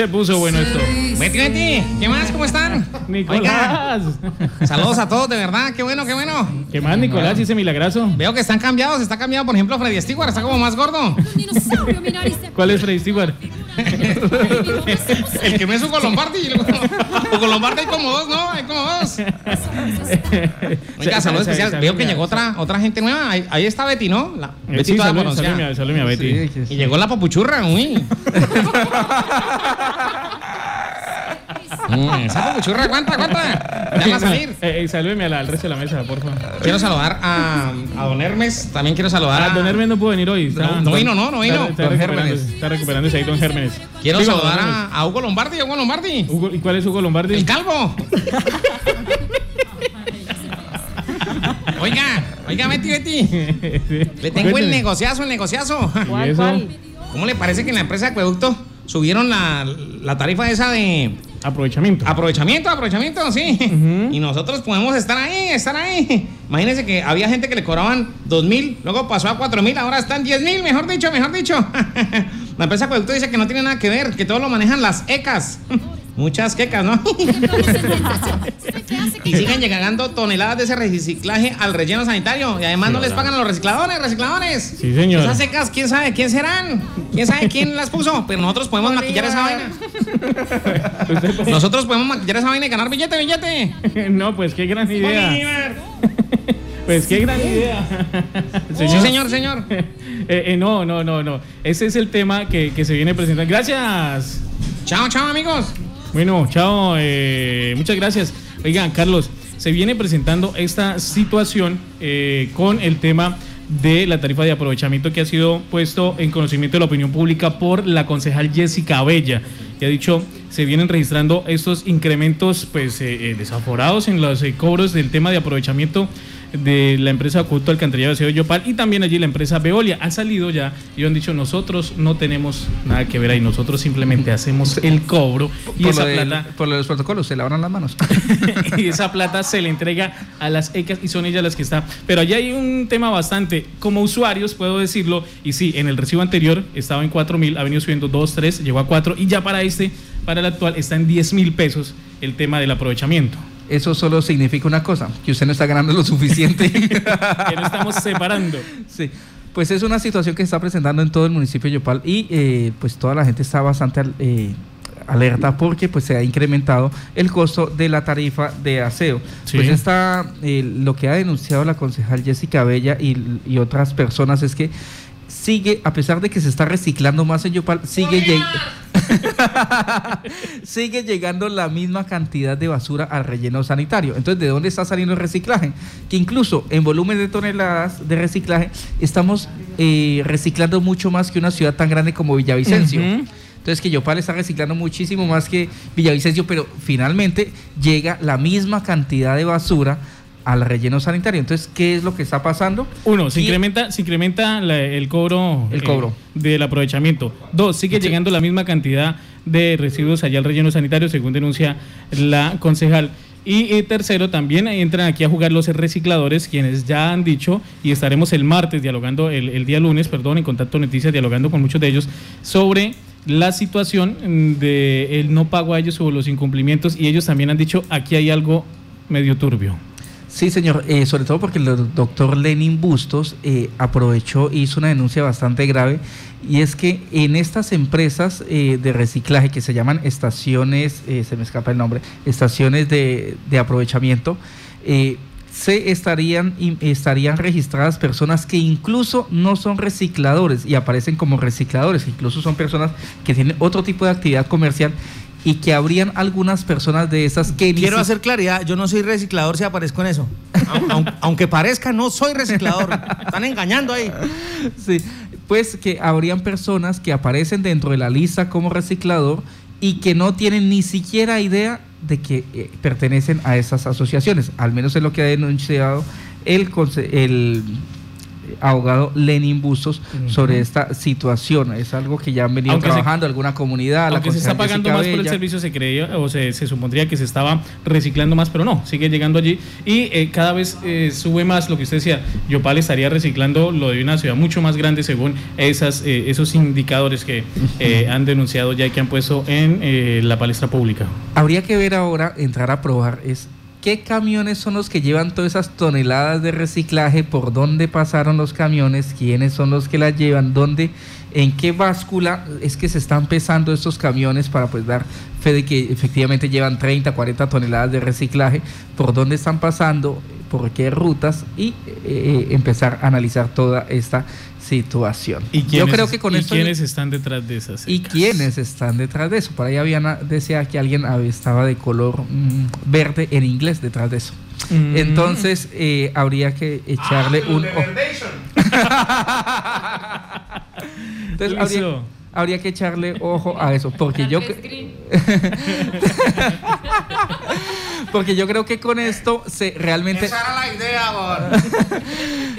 Se puso bueno esto. Betty, Betty, ¿qué más? ¿Cómo están? Nicolás. Oiga, saludos a todos, de verdad, qué bueno, qué bueno. ¿Qué más, Nicolás? Ese milagroso. Veo que están cambiados, está cambiado, por ejemplo, Freddy Stewart, está como más gordo. dice. ¿Cuál es Freddy Stewart? El que me es Hugo Lombardi. Hugo Lombardi hay como dos, ¿no? Hay como dos. Oiga, saludos especial. Veo que llegó otra, otra gente nueva. Ahí, ahí está Betty, ¿no? La, Eh, Betty sí, toda salud, salud, salud, Betty. Sí, Y llegó la papuchurra, uy. Mm, esa papuchurra, aguanta, aguanta. Déjala salir. Eh, eh, a la- al resto de la mesa, por favor. Quiero saludar a, a Don Hermes. También quiero saludar Ah, a. don Hermes no pudo venir hoy. Está, No, no vino, no, no vino. Está, está Don recuperándose, Gérmenes. está recuperándose ahí, don Gérmenes. Quiero saludar a, a Hugo Lombardi. Hugo Lombardi. Hugo- ¿Y cuál es Hugo Lombardi? El calvo. Oiga, oiga, Betty, Betty. Le tengo el negociazo, el negociazo. ¿Y eso? ¿Cómo le parece que en la empresa de acueducto subieron la, la tarifa esa de Aprovechamiento. aprovechamiento, aprovechamiento, sí? Y nosotros podemos estar ahí, estar ahí. Imagínense que había gente que le cobraban dos mil, luego pasó a cuatro mil, ahora están diez mil, mejor dicho, mejor dicho. la empresa acueducto dice que no tiene nada que ver, que todo lo manejan las ECAS. Muchas quecas, ¿no? Y siguen llegando toneladas de ese reciclaje al relleno sanitario. Y además no les pagan a los recicladores, recicladores. Sí, señor. Esas secas, quién sabe quién serán. Quién sabe quién las puso. Pero nosotros podemos maquillar esa vaina. Nosotros podemos maquillar esa vaina y ganar billete, billete. no, pues qué gran idea. Pues qué gran idea. Sí, señor, señor. Eh, eh, no, no, no, no. Ese es el tema que, que se viene presentando. Gracias. Chao, chao, amigos. Bueno, chao. eh, muchas gracias. Oigan, Carlos, se viene presentando esta situación eh, con el tema de la tarifa de aprovechamiento que ha sido puesto en conocimiento de la opinión pública por la concejal Jessica Bella, ha dicho se vienen registrando estos incrementos pues eh, eh, desaforados en los eh, cobros del tema de aprovechamiento de la empresa Acueducto Alcantarillado de Ciudad de Yopal y también allí la empresa Veolia. Han salido ya y han dicho nosotros no tenemos nada que ver ahí, nosotros simplemente hacemos el cobro y por, esa lo del- plata por los protocolos, se lavan las manos. y esa plata se le entrega a las ECAS y son ellas las que están. Pero allí hay un tema bastante, como usuarios puedo decirlo, y sí, en el recibo anterior estaba en 4 mil, ha venido subiendo 2, 3, llegó a 4 y ya para este, para el actual, está en 10 mil pesos el tema del aprovechamiento. Eso solo significa una cosa, que usted no está ganando lo suficiente. Que no estamos separando. Sí, pues es una situación que se está presentando en todo el municipio de Yopal y eh, pues toda la gente está bastante al- eh, alerta porque pues se ha incrementado el costo de la tarifa de aseo. Sí. Pues está eh, lo que ha denunciado la concejal Jessica Bella y, y otras personas es que sigue, a pesar de que se está reciclando más en Yopal, sigue, lleg- sigue llegando la misma cantidad de basura al relleno sanitario. Entonces, ¿de dónde está saliendo el reciclaje? Que incluso en volumen de toneladas de reciclaje estamos eh, reciclando mucho más que una ciudad tan grande como Villavicencio. Entonces que Yopal está reciclando muchísimo más que Villavicencio, pero finalmente llega la misma cantidad de basura al relleno sanitario. Entonces, ¿qué es lo que está pasando? Uno, se Y- incrementa, se incrementa la- el cobro, El eh, cobro. del aprovechamiento. Dos, sigue Sí. llegando la misma cantidad de residuos allá al relleno sanitario, según denuncia la concejal. Y tercero, también entran aquí a jugar los recicladores, quienes ya han dicho, y estaremos el martes dialogando, el, el día lunes, perdón, en Contacto Noticias, dialogando con muchos de ellos, sobre la situación de el no pago a ellos o los incumplimientos, y ellos también han dicho, aquí hay algo medio turbio. Sí, señor, eh, sobre todo porque el doctor Lenin Bustos eh, aprovechó hizo una denuncia bastante grave y es que en estas empresas eh, de reciclaje que se llaman estaciones, eh, se me escapa el nombre, estaciones de, de aprovechamiento, eh, se estarían, estarían registradas personas que incluso no son recicladores y aparecen como recicladores, incluso son personas que tienen otro tipo de actividad comercial y que habrían algunas personas de esas que Quiero hacer claridad, yo no soy reciclador si aparezco en eso. Aun- aun- aunque parezca, no soy reciclador. Están engañando ahí. Sí, pues que habrían personas que aparecen dentro de la lista como reciclador y que no tienen ni siquiera idea de que eh, pertenecen a esas asociaciones. Al menos es lo que ha denunciado el, el, abogado Lenin Bustos sobre esta situación. Es algo que ya han venido trabajando alguna comunidad. Aunque se está pagando más por el servicio, se creía o se, supondría que se estaba reciclando más, pero no, sigue llegando allí y eh, cada vez eh, sube más lo que usted decía. Yopal estaría reciclando lo de una ciudad mucho más grande según esas, eh, esos indicadores que han denunciado ya y que han puesto en la palestra pública. Habría que ver ahora, entrar a probar, es ¿Qué camiones son los que llevan todas esas toneladas de reciclaje? ¿Por dónde pasaron los camiones? ¿Quiénes son los que las llevan? ¿Dónde? ¿En qué báscula es que se están pesando estos camiones para pues dar fe de que efectivamente llevan 30, 40 toneladas de reciclaje? ¿Por dónde están pasando? ¿Por qué rutas? Y eh, eh, empezar a analizar toda esta situación. ¿Y Yo creo que con ¿y quiénes están detrás de esas? ¿Y quiénes están detrás de eso? Por ahí había decía que alguien estaba de color mm, verde en inglés detrás de eso. Mm. Entonces eh, habría que echarle ah, un. Entonces habría, habría, que echarle ojo a eso, porque yo porque yo creo que con esto se realmente esa era la idea,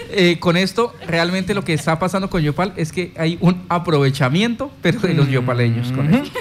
eh, con esto realmente lo que está pasando con Yopal es que hay un aprovechamiento, pero de los yopaleños con esto.